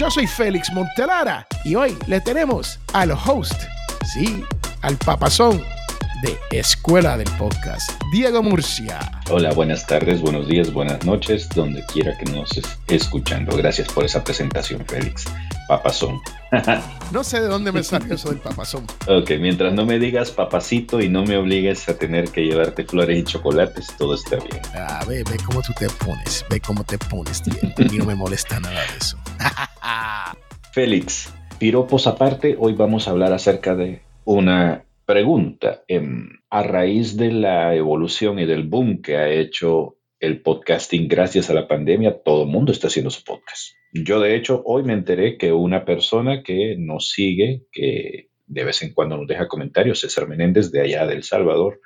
Yo soy Félix Montelara y hoy le tenemos al host, sí, al papazón de Escuela del Podcast, Diego Murcia. Hola, buenas tardes, buenos días, buenas noches, donde quiera que nos esté escuchando. Gracias por esa presentación, Félix. Papazón. no sé de dónde me salió eso del papazón. Ok, mientras no me digas papacito y no me obligues a tener que llevarte flores y chocolates, todo está bien. Ah, ve, ve cómo tú te pones, ve cómo te pones, tío. A mí no me molesta nada de eso. Félix, piropos aparte, hoy vamos a hablar acerca de una pregunta. Em, a raíz de la evolución y del boom que ha hecho el podcasting gracias a la pandemia, todo el mundo está haciendo su podcast. Yo, de hecho, hoy me enteré que una persona que nos sigue, que de vez en cuando nos deja comentarios, César Menéndez de allá del Salvador,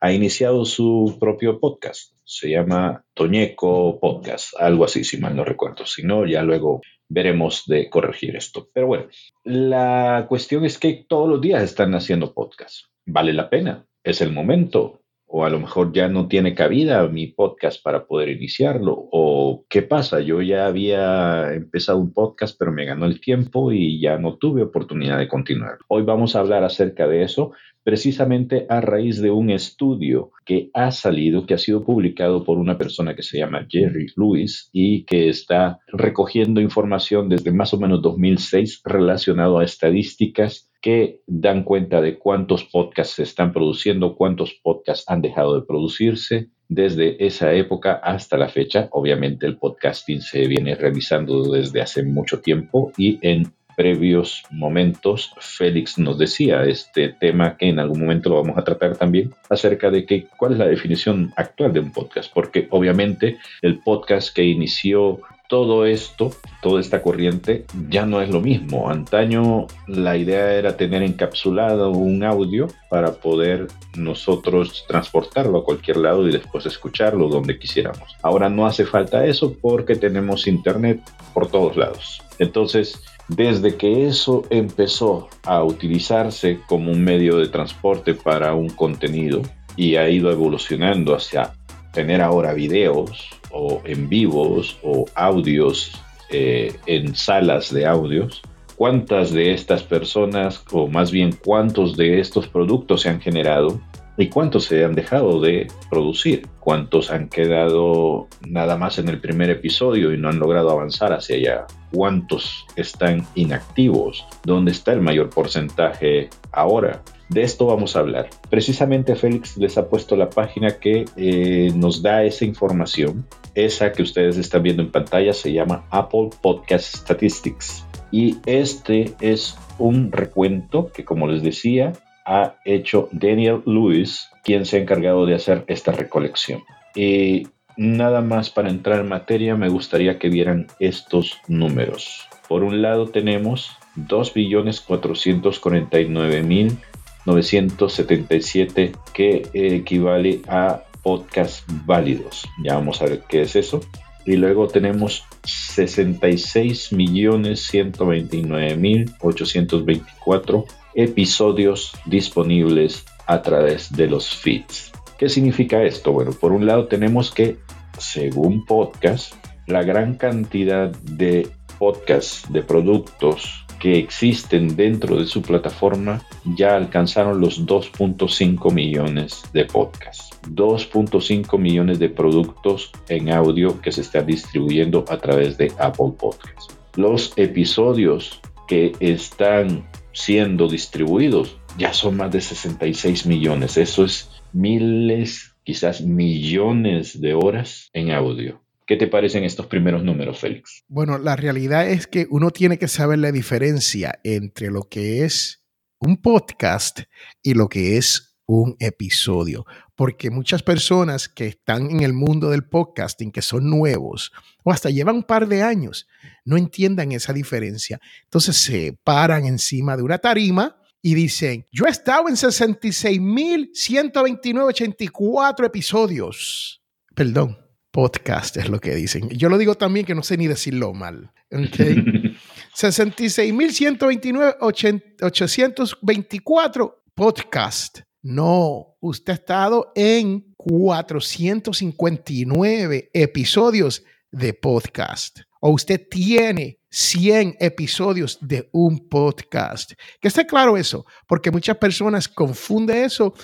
ha iniciado su propio podcast. Se llama Toñeco Podcast, algo así, si mal no recuerdo. Si no, ya luego veremos de corregir esto. Pero bueno, la cuestión es que todos los días están haciendo podcast. ¿Vale la pena? ¿Es el momento? o a lo mejor ya no tiene cabida mi podcast para poder iniciarlo, o qué pasa, yo ya había empezado un podcast pero me ganó el tiempo y ya no tuve oportunidad de continuar. Hoy vamos a hablar acerca de eso precisamente a raíz de un estudio que ha salido, que ha sido publicado por una persona que se llama Jerry Lewis y que está recogiendo información desde más o menos 2006 relacionado a estadísticas que dan cuenta de cuántos podcasts se están produciendo, cuántos podcasts han dejado de producirse desde esa época hasta la fecha. Obviamente el podcasting se viene realizando desde hace mucho tiempo y en previos momentos, Félix nos decía este tema que en algún momento lo vamos a tratar también acerca de que, cuál es la definición actual de un podcast, porque obviamente el podcast que inició todo esto, toda esta corriente, ya no es lo mismo. Antaño la idea era tener encapsulado un audio para poder nosotros transportarlo a cualquier lado y después escucharlo donde quisiéramos. Ahora no hace falta eso porque tenemos internet por todos lados. Entonces, desde que eso empezó a utilizarse como un medio de transporte para un contenido y ha ido evolucionando hacia tener ahora videos o en vivos o audios eh, en salas de audios, ¿cuántas de estas personas o más bien cuántos de estos productos se han generado ¿Y cuántos se han dejado de producir? ¿Cuántos han quedado nada más en el primer episodio y no han logrado avanzar hacia allá? ¿Cuántos están inactivos? ¿Dónde está el mayor porcentaje ahora? De esto vamos a hablar. Precisamente Félix les ha puesto la página que eh, nos da esa información. Esa que ustedes están viendo en pantalla se llama Apple Podcast Statistics. Y este es un recuento que, como les decía, ha hecho Daniel Lewis, quien se ha encargado de hacer esta recolección. Y nada más para entrar en materia, me gustaría que vieran estos números. Por un lado tenemos 2.449.977 que equivale a podcasts válidos. Ya vamos a ver qué es eso. Y luego tenemos 66.129.824 episodios disponibles a través de los feeds. ¿Qué significa esto? Bueno, por un lado tenemos que, según podcast, la gran cantidad de podcasts, de productos que existen dentro de su plataforma ya alcanzaron los 2.5 millones de podcasts. 2.5 millones de productos en audio que se están distribuyendo a través de Apple Podcasts. Los episodios que están siendo distribuidos ya son más de 66 millones. Eso es miles, quizás millones de horas en audio. ¿Qué te parecen estos primeros números, Félix? Bueno, la realidad es que uno tiene que saber la diferencia entre lo que es un podcast y lo que es un episodio, porque muchas personas que están en el mundo del podcasting, que son nuevos o hasta llevan un par de años, no entiendan esa diferencia. Entonces se paran encima de una tarima y dicen, yo he estado en 66.129.84 episodios. Dom podcast es lo que dicen. Yo lo digo también que no sé ni decirlo mal. Okay. 66.129.824 podcast. No, usted ha estado en 459 episodios de podcast. O usted tiene 100 episodios de un podcast. Que esté claro eso, porque muchas personas confunden eso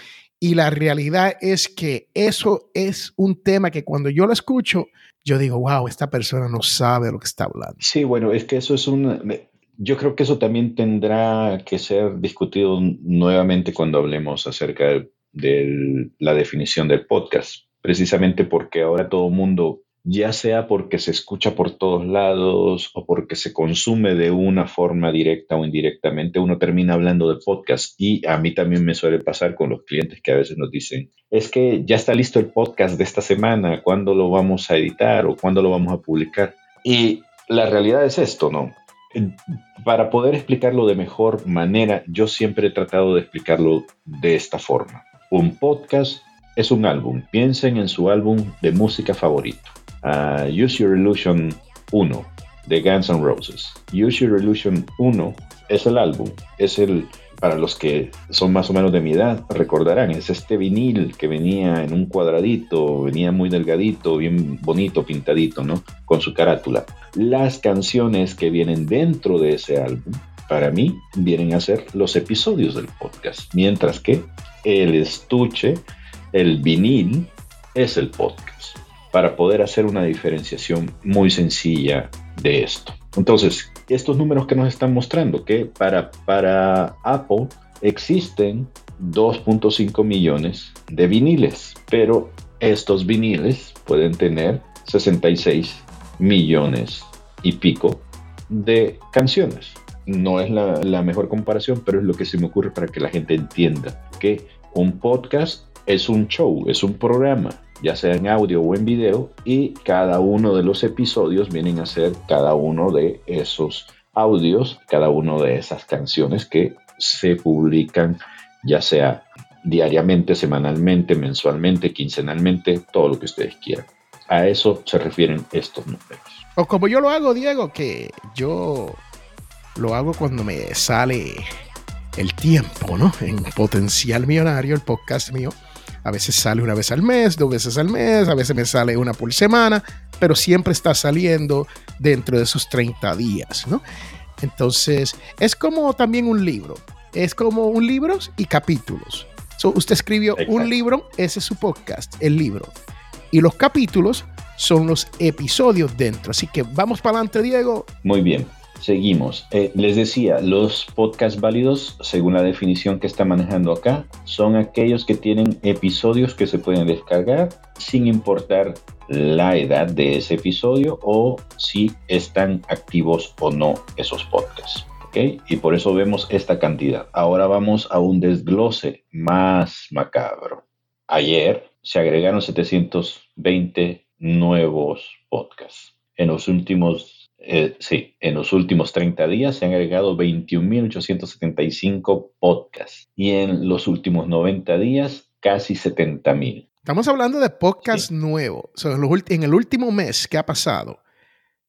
y la realidad es que eso es un tema que cuando yo lo escucho, yo digo, wow, esta persona no sabe lo que está hablando. Sí, bueno, es que eso es un... Yo creo que eso también tendrá que ser discutido nuevamente cuando hablemos acerca de, la definición del podcast, precisamente porque ahora todo mundo ya sea porque se escucha por todos lados o porque se consume de una forma directa o indirectamente, uno termina hablando de podcast. Y a mí también me suele pasar con los clientes que a veces nos dicen, es que ya está listo el podcast de esta semana, ¿cuándo lo vamos a editar o cuándo lo vamos a publicar? Y la realidad es esto, ¿no? Para poder explicarlo de mejor manera, yo siempre he tratado de explicarlo de esta forma. Un podcast es un álbum. Piensen en su álbum de música favorito Use Your Illusion 1 de Guns N' Roses. Use Your Illusion 1 es el álbum, es el, para los que son más o menos de mi edad, recordarán, es este vinil que venía en un cuadradito, venía muy delgadito, bien bonito, pintadito, ¿no? Con su carátula. Las canciones que vienen dentro de ese álbum, para mí, vienen a ser los episodios del podcast, mientras que el estuche, el vinil, es el podcast para poder hacer una diferenciación muy sencilla de esto. Entonces, estos números que nos están mostrando que para, para Apple existen 2.5 millones de viniles, pero estos viniles pueden tener 66 millones y pico de canciones. No es la, la, mejor comparación, pero es lo que se me ocurre para que la gente entienda que un podcast es un show, es un programa ya sea en audio o en video, y cada uno de los episodios vienen a ser cada uno de esos audios, cada uno de esas canciones que se publican, ya sea diariamente, semanalmente, mensualmente, quincenalmente, todo lo que ustedes quieran. A eso se refieren estos números. O como yo lo hago, Diego, que yo lo hago cuando me sale el tiempo, ¿no? En Potencial Millonario, el podcast mío a veces sale una vez al mes, dos veces al mes, a veces me sale una por semana, pero siempre está saliendo dentro de esos 30 días, ¿no? Entonces, es como también un libro. Es como un libro y capítulos. usted escribió un libro, ese es su podcast, el libro. Y los capítulos son los episodios dentro. Así que vamos para adelante, Diego. Muy bien. Seguimos. Eh, les decía, los podcasts válidos, según la definición que está manejando acá, son aquellos que tienen episodios que se pueden descargar sin importar la edad de ese episodio o si están activos o no esos podcasts. ¿okay? Y por eso vemos esta cantidad. Ahora vamos a un desglose más macabro. Ayer se agregaron 720 nuevos podcasts. En los últimos eh, sí, en los últimos 30 días se han agregado 21.875 podcasts y en los últimos 90 días casi 70.000. Estamos hablando de podcasts nuevos. en, el último mes que ha pasado,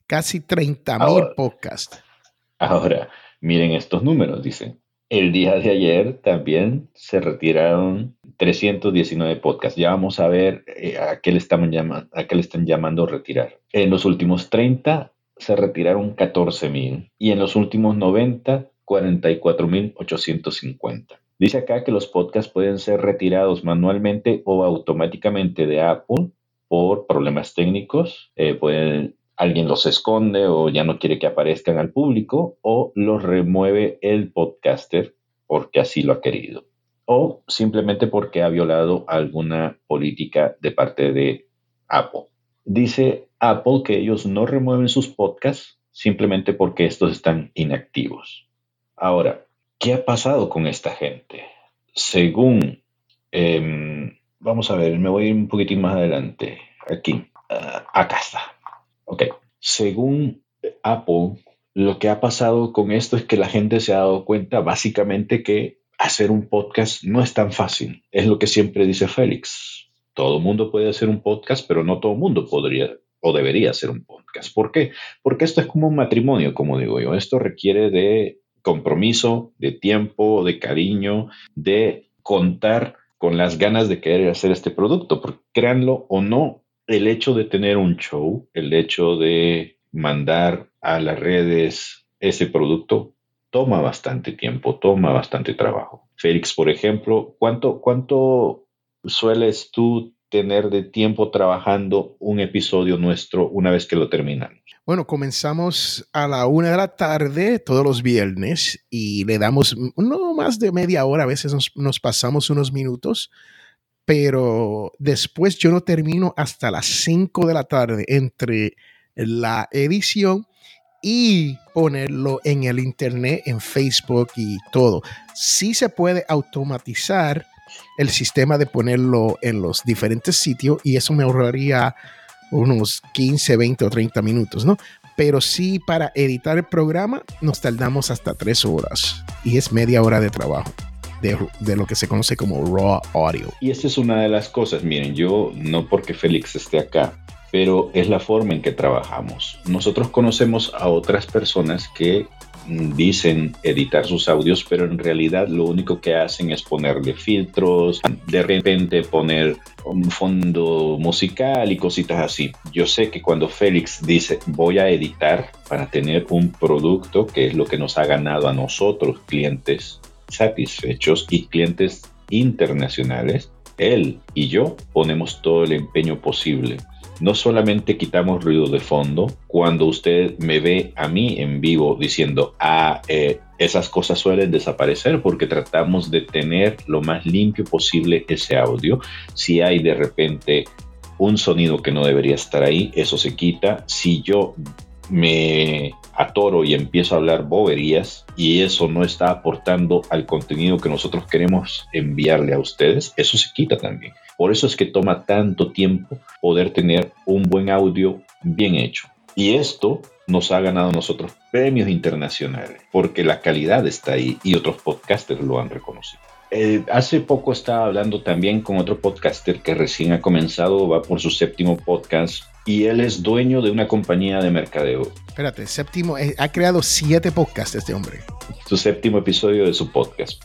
casi 30.000 podcasts. Ahora, miren estos números, dicen. El día de ayer también se retiraron 319 podcasts. Ya vamos a ver eh, a, qué le están llamando, a qué le están llamando retirar. En los últimos 30 se retiraron 14.000 y en los últimos 90, 44.850. Dice acá que los podcasts pueden ser retirados manualmente o automáticamente de Apple por problemas técnicos. Eh, pueden, alguien los esconde o ya no quiere que aparezcan al público o los remueve el podcaster porque así lo ha querido. O simplemente porque ha violado alguna política de parte de Apple. Dice Apple que ellos no remueven sus podcasts simplemente porque estos están inactivos. Ahora, ¿qué ha pasado con esta gente? Según, em, vamos a ver, me voy a ir un poquitín más adelante. Aquí, ah, acá está. Ok. Según Apple, lo que ha pasado con esto es que la gente se ha dado cuenta básicamente que hacer un podcast no es tan fácil. Es lo que siempre dice Félix. Todo mundo puede hacer un podcast, pero no todo mundo podría o debería ser un podcast. ¿Por qué? Porque esto es como un matrimonio, como digo yo. Esto requiere de compromiso, de tiempo, de cariño, de contar con las ganas de querer hacer este producto. Porque créanlo o no, el hecho de tener un show, el hecho de mandar a las redes ese producto toma bastante tiempo, toma bastante trabajo. Félix, por ejemplo, ¿cuánto, cuánto sueles tú tener de tiempo trabajando un episodio nuestro una vez que lo terminamos? Bueno, comenzamos a la una de la tarde todos los viernes y le damos no más de media hora, a veces nos, nos pasamos unos minutos, pero después yo no termino hasta las cinco de la tarde entre la edición y ponerlo en el internet, en Facebook y todo. Sí se puede automatizar el sistema de ponerlo en los diferentes sitios y eso me ahorraría unos 15, 20 o 30 minutos, ¿no? Pero sí para editar el programa nos tardamos hasta tres horas y es media hora de trabajo. De, de, lo que se conoce como raw audio. Y esa es una de las cosas, miren, yo no porque Félix esté acá, pero es la forma en que trabajamos. Nosotros conocemos a otras personas que dicen editar sus audios, pero en realidad lo único que hacen es ponerle filtros, de repente poner un fondo musical y cositas así. Yo sé que cuando Félix dice voy a editar para tener un producto que es lo que nos ha ganado a nosotros, clientes satisfechos y clientes internacionales, él y yo ponemos todo el empeño posible no solamente quitamos ruido de fondo, cuando usted me ve a mí en vivo diciendo, ah, eh, esas cosas suelen desaparecer porque tratamos de tener lo más limpio posible ese audio. Si hay de repente un sonido que no debería estar ahí, eso se quita. Si yo me atoro y empiezo a hablar boberías y eso no está aportando al contenido que nosotros queremos enviarle a ustedes, eso se quita también. Por eso es que toma tanto tiempo poder tener un buen audio bien hecho. Y esto nos ha ganado a nosotros premios internacionales, porque la calidad está ahí y otros podcasters lo han reconocido. Eh, hace poco estaba hablando también con otro podcaster que recién ha comenzado, va por su séptimo podcast y él es dueño de una compañía de mercadeo. Espérate, séptimo, eh, ha creado siete podcasts este hombre. Su séptimo episodio de su podcast.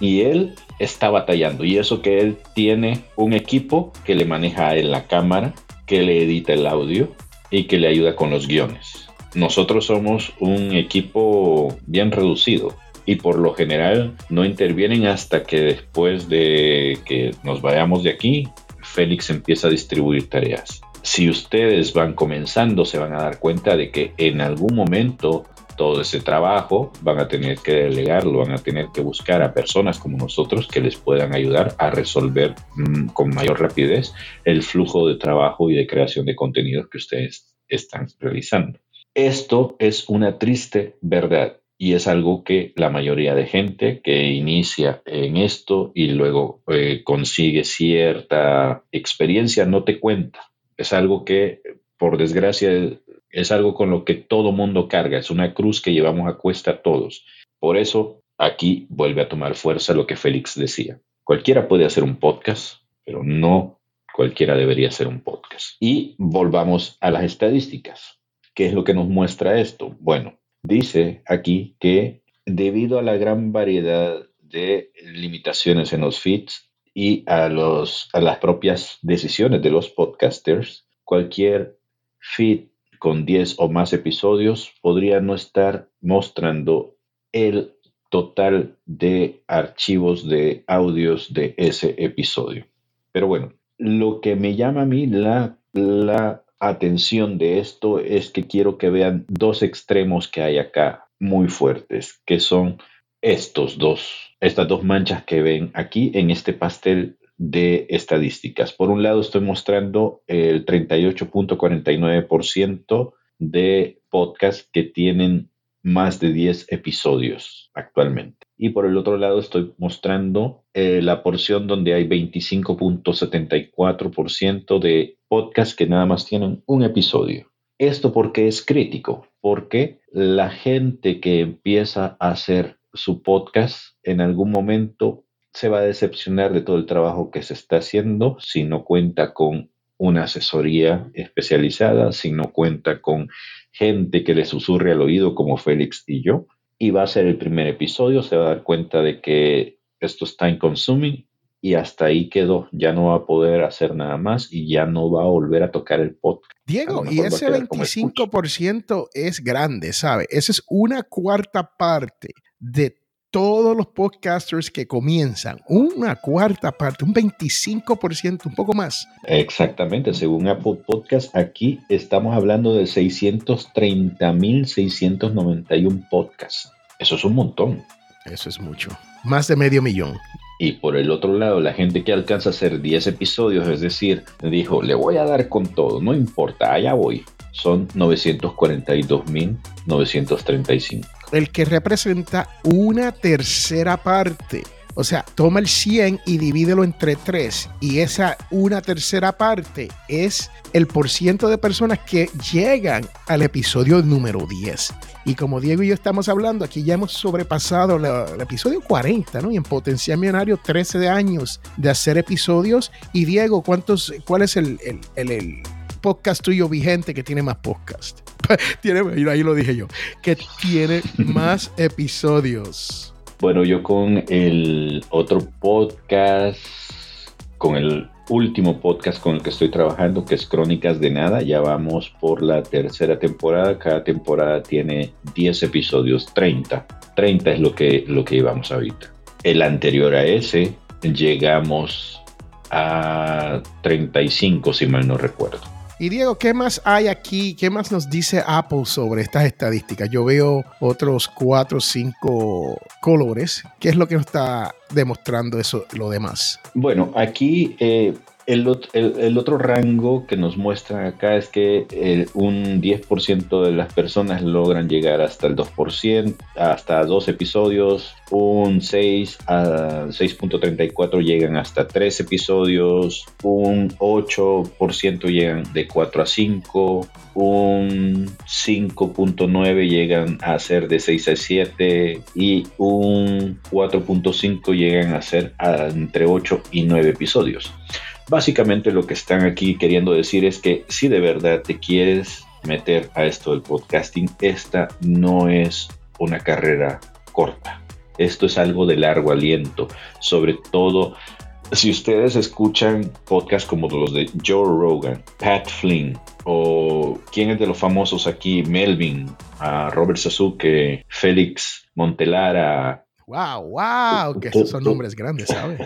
Y él está batallando. Y eso que él tiene un equipo que le maneja él la cámara, que le edita el audio y que le ayuda con los guiones. Nosotros somos un equipo bien reducido y por lo general no intervienen hasta que después de que nos vayamos de aquí, Félix empieza a distribuir tareas. Si ustedes van comenzando, se van a dar cuenta de que en algún momento todo ese trabajo van a tener que delegarlo, van a tener que buscar a personas como nosotros que les puedan ayudar a resolver mm, con mayor rapidez el flujo de trabajo y de creación de contenidos que ustedes están realizando. Esto es una triste verdad y es algo que la mayoría de gente que inicia en esto y luego eh, consigue cierta experiencia no te cuenta. Es algo que, por desgracia, es algo con lo que todo mundo carga, es una cruz que llevamos a cuesta todos. Por eso aquí vuelve a tomar fuerza lo que Félix decía. Cualquiera puede hacer un podcast, pero no cualquiera debería hacer un podcast. Y volvamos a las estadísticas. ¿Qué es lo que nos muestra esto? Bueno, dice aquí que debido a la gran variedad de limitaciones en los feeds y a, los, a las propias decisiones de los podcasters, cualquier feed con 10 o más episodios podría no estar mostrando el total de archivos de audios de ese episodio. Pero bueno, lo que me llama a mí la, la atención de esto es que quiero que vean dos extremos que hay acá muy fuertes, que son estos dos, estas dos manchas que ven aquí en este pastel de estadísticas. Por un lado, estoy mostrando el 38.49% de podcasts que tienen más de 10 episodios actualmente. Y por el otro lado, estoy mostrando eh, la porción donde hay 25.74% de podcasts que nada más tienen un episodio. Esto porque es crítico, porque la gente que empieza a hacer su podcast en algún momento se va a decepcionar de todo el trabajo que se está haciendo si no cuenta con una asesoría especializada, si no cuenta con gente que le susurre al oído como Félix y yo. Y va a ser el primer episodio, se va a dar cuenta de que esto es time consuming y hasta ahí quedó. Ya no va a poder hacer nada más y ya no va a volver a tocar el podcast. Diego, y ese 25% es grande, ¿sabe? Esa es una cuarta parte de todos los podcasters que comienzan, una cuarta parte, un 25%, un poco más. Exactamente, según Apple Podcast, aquí estamos hablando de 630.691 podcasts. Eso es un montón. Eso es mucho. Más de medio millón. Y por el otro lado, la gente que alcanza a hacer 10 episodios, es decir, dijo, le voy a dar con todo, no importa, allá voy. Son 942.935 el que representa una tercera parte. O sea, toma el 100 y divídelo entre 3. Y esa una tercera parte es el porciento de personas que llegan al episodio número 10. Y como Diego y yo estamos hablando, aquí ya hemos sobrepasado el episodio 40, ¿no? Y en Potencial Millonario, 13 años de hacer episodios. Y Diego, ¿cuántos, ¿cuál es el, el, el podcast tuyo vigente que tiene más podcast? tiene, ahí lo dije yo, que tiene más episodios. Bueno, yo con el otro podcast, con el último podcast con el que estoy trabajando, que es Crónicas de Nada, ya vamos por la tercera temporada. Cada temporada tiene 10 episodios, 30. 30 es lo que, lo que llevamos ahorita. El anterior a ese, llegamos a 35, si mal no recuerdo. Y Diego, ¿qué más hay aquí? ¿Qué más nos dice Apple sobre estas estadísticas? Yo veo otros cuatro o cinco colores. ¿Qué es lo que nos está demostrando eso, lo demás? Bueno, aquí eh, el, otro rango que nos muestran acá es que un 10% de las personas logran llegar hasta el 2%, hasta dos episodios, un 6 a 6.34 llegan hasta 3 episodios, un 8% llegan de 4 a 5, un 5.9 llegan a ser de 6 a 7 y un 4.5 llegan a ser entre 8 y 9 episodios. Básicamente lo que están aquí queriendo decir es que si de verdad te quieres meter a esto del podcasting, esta no es una carrera corta. Esto es algo de largo aliento, sobre todo si ustedes escuchan podcasts como los de Joe Rogan, Pat Flynn o quién es de los famosos aquí, Melvin, a Robert Sasuke, Félix Montelara. Wow, wow, que esos son nombres grandes, ¿sabes?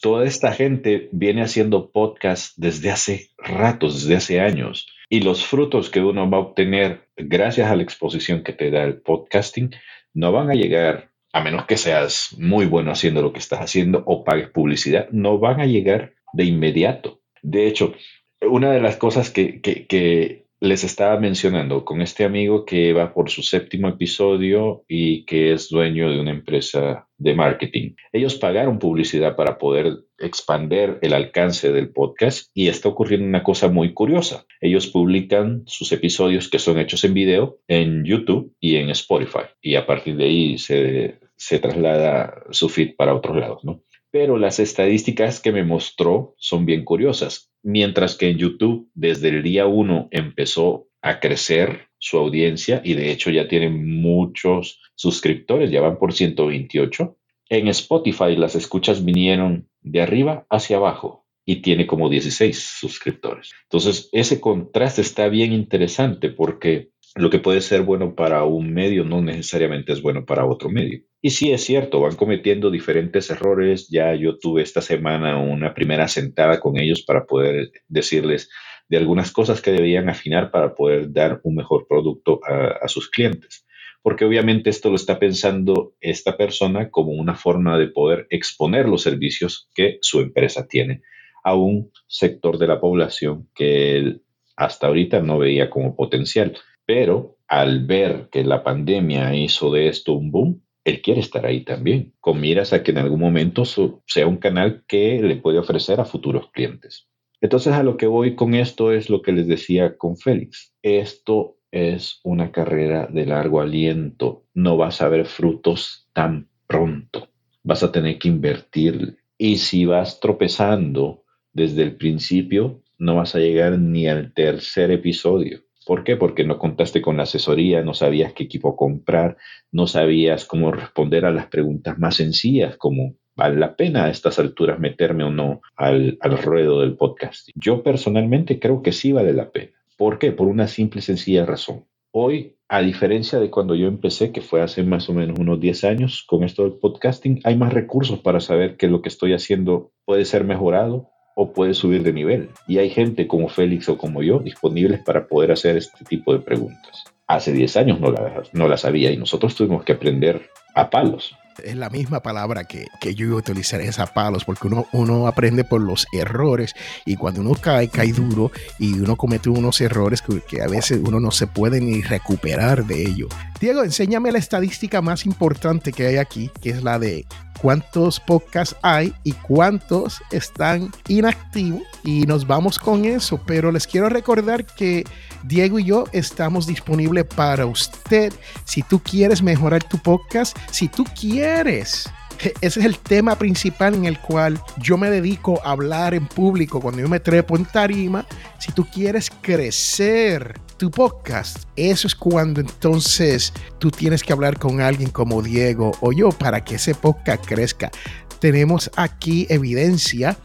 Toda esta gente viene haciendo podcast desde hace ratos, desde hace años. Y los frutos que uno va a obtener gracias a la exposición que te da el podcasting no van a llegar, a menos que seas muy bueno haciendo lo que estás haciendo o pagues publicidad, no van a llegar de inmediato. De hecho, una de las cosas que, que les estaba mencionando con este amigo que va por su séptimo episodio y que es dueño de una empresa de marketing. Ellos pagaron publicidad para poder expander el alcance del podcast y está ocurriendo una cosa muy curiosa. Ellos publican sus episodios que son hechos en video en YouTube y en Spotify y a partir de ahí se, se traslada su feed para otros lados, ¿no? Pero las estadísticas que me mostró son bien curiosas. Mientras que en YouTube desde el día 1 empezó a crecer su audiencia y de hecho ya tienen muchos suscriptores, ya van por 128. En Spotify las escuchas vinieron de arriba hacia abajo y tiene como 16 suscriptores. Entonces, ese contraste está bien interesante porque lo que puede ser bueno para un medio no necesariamente es bueno para otro medio. Y sí es cierto, van cometiendo diferentes errores. Ya yo tuve esta semana una primera sentada con ellos para poder decirles de algunas cosas que debían afinar para poder dar un mejor producto a, sus clientes. Porque obviamente esto lo está pensando esta persona como una forma de poder exponer los servicios que su empresa tiene a un sector de la población que él hasta ahorita no veía como potencial. Pero al ver que la pandemia hizo de esto un boom, él quiere estar ahí también, con miras a que en algún momento sea un canal que le puede ofrecer a futuros clientes. Entonces a lo que voy con esto es lo que les decía con Félix. Esto es una carrera de largo aliento. No vas a ver frutos tan pronto. Vas a tener que invertir. Y si vas tropezando desde el principio, no vas a llegar ni al tercer episodio. ¿Por qué? Porque no contaste con la asesoría, no sabías qué equipo comprar, no sabías cómo responder a las preguntas más sencillas como vale la pena a estas alturas meterme o no al, al ruedo del podcast. Yo personalmente creo que sí vale la pena. ¿Por qué? Por una simple y sencilla razón. Hoy, a diferencia de cuando yo empecé, que fue hace más o menos unos 10 años con esto del podcasting, hay más recursos para saber que lo que estoy haciendo puede ser mejorado o puede subir de nivel. Y hay gente como Félix o como yo disponibles para poder hacer este tipo de preguntas. Hace 10 años no las no la sabía y nosotros tuvimos que aprender a palos es la misma palabra que, que yo iba a utilizar, es a palos, porque uno, uno aprende por los errores y cuando uno cae, cae duro y uno comete unos errores que, que a veces uno no se puede ni recuperar de ello. Diego, enséñame la estadística más importante que hay aquí, que es la de cuántos podcasts hay y cuántos están inactivos. Y nos vamos con eso, pero les quiero recordar que Diego y yo estamos disponibles para usted. Si tú quieres mejorar tu podcast, si tú quieres ese es el tema principal en el cual yo me dedico a hablar en público cuando yo me trepo en tarima. Si tú quieres crecer tu podcast, eso es cuando entonces tú tienes que hablar con alguien como Diego o yo para que ese podcast crezca. Tenemos aquí evidencia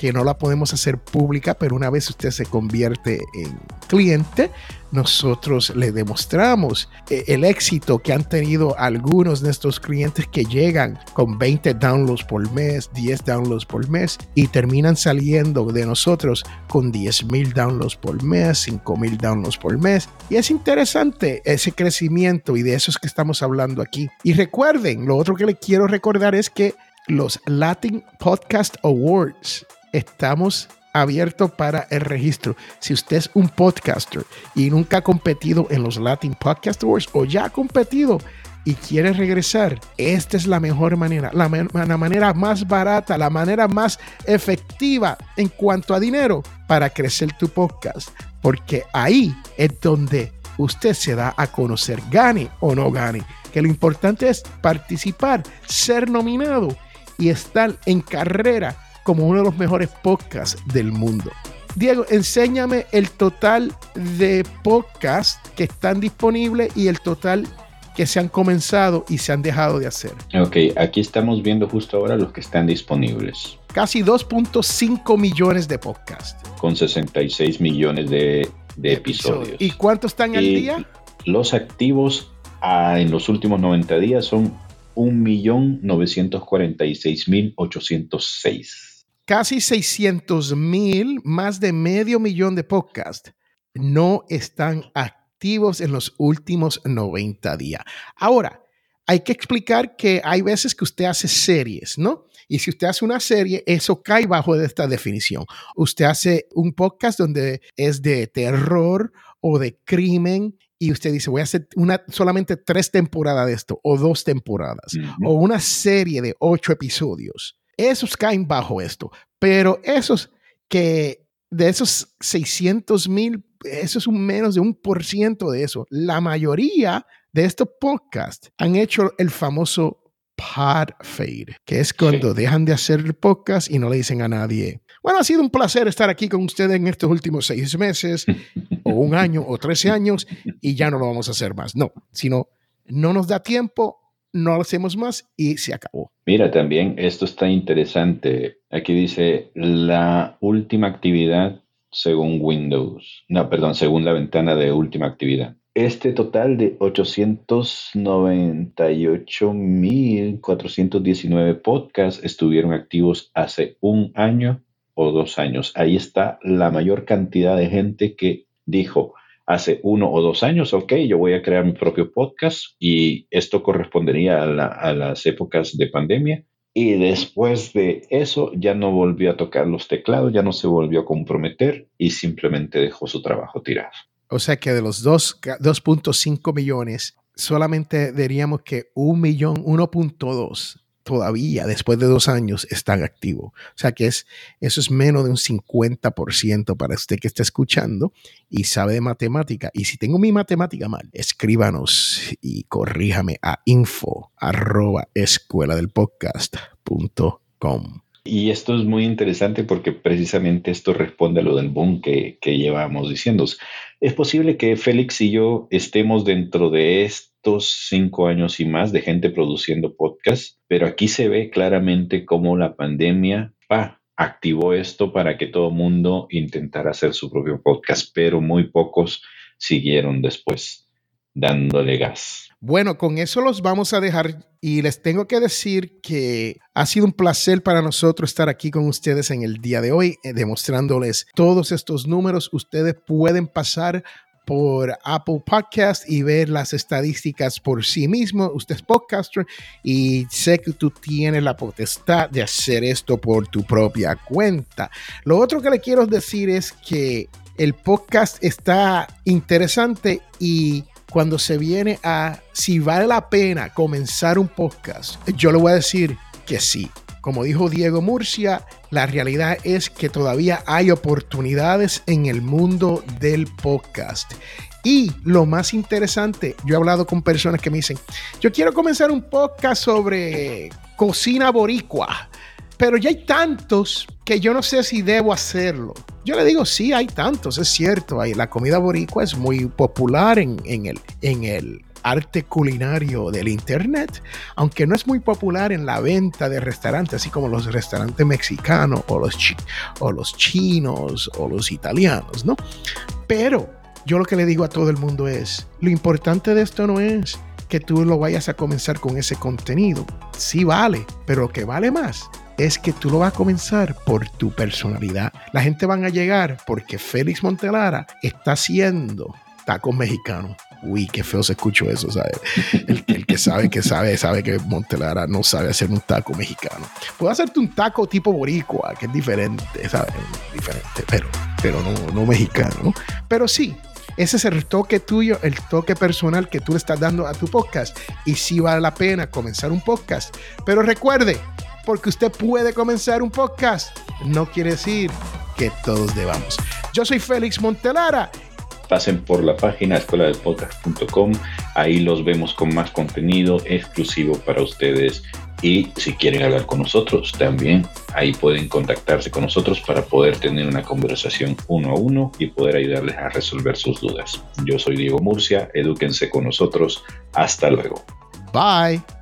que no la podemos hacer pública, pero una vez usted se convierte en cliente, nosotros le demostramos eh, el éxito que han tenido algunos de estos clientes que llegan con 20 downloads por mes, 10 downloads por mes y terminan saliendo de nosotros con 10 mil downloads por mes, 5 mil downloads por mes. Y es interesante ese crecimiento y de esos que estamos hablando aquí. Y recuerden, lo otro que le quiero recordar es que los Latin Podcast Awards estamos abiertos para el registro. Si usted es un podcaster y nunca ha competido en los Latin Podcast Awards o ya ha competido y quiere regresar, esta es la mejor manera, la, la, manera más barata, la manera más efectiva en cuanto a dinero para crecer tu podcast. Porque ahí es donde usted se da a conocer, gane o no gane. Que lo importante es participar, ser nominado y estar en carrera como uno de los mejores podcasts del mundo. Diego, enséñame el total de podcasts que están disponibles y el total que se han comenzado y se han dejado de hacer. Ok, aquí estamos viendo justo ahora los que están disponibles. Casi 2.5 millones de podcasts. Con 66 millones de, de episodios. ¿Y cuántos están al día? Los activos ah, en los últimos 90 días son 1.946.806 casi 600 mil, más de medio millón de podcasts no están activos en los últimos 90 días. Ahora, hay que explicar que hay veces que usted hace series, ¿no? Y si usted hace una serie, eso cae bajo de esta definición. Usted hace un podcast donde es de terror o de crimen y usted dice, voy a hacer una, solamente tres temporadas de esto o dos temporadas o una serie de ocho episodios esos caen bajo esto, pero esos que de esos 600 mil, eso es un menos de un por ciento de eso. La mayoría de estos podcasts han hecho el famoso pod fade, que es cuando dejan de hacer el podcast y no le dicen a nadie. Bueno, ha sido un placer estar aquí con ustedes en estos últimos seis meses, o un año, o trece años, y ya no lo vamos a hacer más. No, sino no nos da tiempo, no lo hacemos más y se acabó. Mira, también esto está interesante. Aquí dice la última actividad según Windows. No, perdón, según la ventana de última actividad. Este total de 898.419 podcasts estuvieron activos hace un año o dos años. Ahí está la mayor cantidad de gente que dijo, hace uno o dos años, ok, yo voy a crear mi propio podcast y esto correspondería a, las épocas de pandemia. Y después de eso ya no volvió a tocar los teclados, ya no se volvió a comprometer y simplemente dejó su trabajo tirado. O sea que de los 2.5 millones, solamente diríamos que un millón, 1.2 todavía, después de dos años, están activos. O sea que es, eso es menos de un 50% para usted que está escuchando y sabe de matemática. Y si tengo mi matemática mal, escríbanos y corríjame a info arroba escuela del podcast.com. Y esto es muy interesante porque precisamente esto responde a lo del boom que, que llevamos diciendo. Es posible que Félix y yo estemos dentro de este cinco años y más de gente produciendo podcast, pero aquí se ve claramente cómo la pandemia activó esto para que todo mundo intentara hacer su propio podcast, pero muy pocos siguieron después dándole gas. Bueno, con eso los vamos a dejar y les tengo que decir que ha sido un placer para nosotros estar aquí con ustedes en el día de hoy, eh, demostrándoles todos estos números. Ustedes pueden pasar por Apple Podcast y ver las estadísticas por sí mismo. Usted es podcaster y sé que tú tienes la potestad de hacer esto por tu propia cuenta. Lo otro que le quiero decir es que el podcast está interesante y cuando se viene a si vale la pena comenzar un podcast, yo le voy a decir que sí. Como dijo Diego Murcia, la realidad es que todavía hay oportunidades en el mundo del podcast. Y lo más interesante, yo he hablado con personas que me dicen, yo quiero comenzar un podcast sobre cocina boricua, pero ya hay tantos que yo no sé si debo hacerlo. Yo le digo, sí, hay tantos, es cierto. La comida boricua es muy popular en, el, en el arte culinario del Internet, aunque no es muy popular en la venta de restaurantes, así como los restaurantes mexicanos o los, o los chinos o los italianos, ¿no? Pero yo lo que le digo a todo el mundo es, lo importante de esto no es que tú lo vayas a comenzar con ese contenido. Sí vale, pero lo que vale más es que tú lo vas a comenzar por tu personalidad. La gente van a llegar porque Félix Montelara está haciendo tacos mexicanos. Uy, qué feo se escuchó eso, ¿sabes? El, que sabe que sabe, sabe que Montelara no sabe hacer un taco mexicano. Puedo hacerte un taco tipo boricua, que es diferente, ¿sabes? Diferente, pero, pero no, no mexicano, Pero sí, ese es el toque tuyo, el toque personal que tú le estás dando a tu podcast. Y sí vale la pena comenzar un podcast. Pero recuerde, porque usted puede comenzar un podcast, no quiere decir que todos debamos. Yo soy Félix Montelara. Pasen por la página escuela del podcast.com, ahí los vemos con más contenido exclusivo para ustedes y si quieren hablar con nosotros también, ahí pueden contactarse con nosotros para poder tener una conversación uno a uno y poder ayudarles a resolver sus dudas. Yo soy Diego Murcia, edúquense con nosotros. Hasta luego. Bye.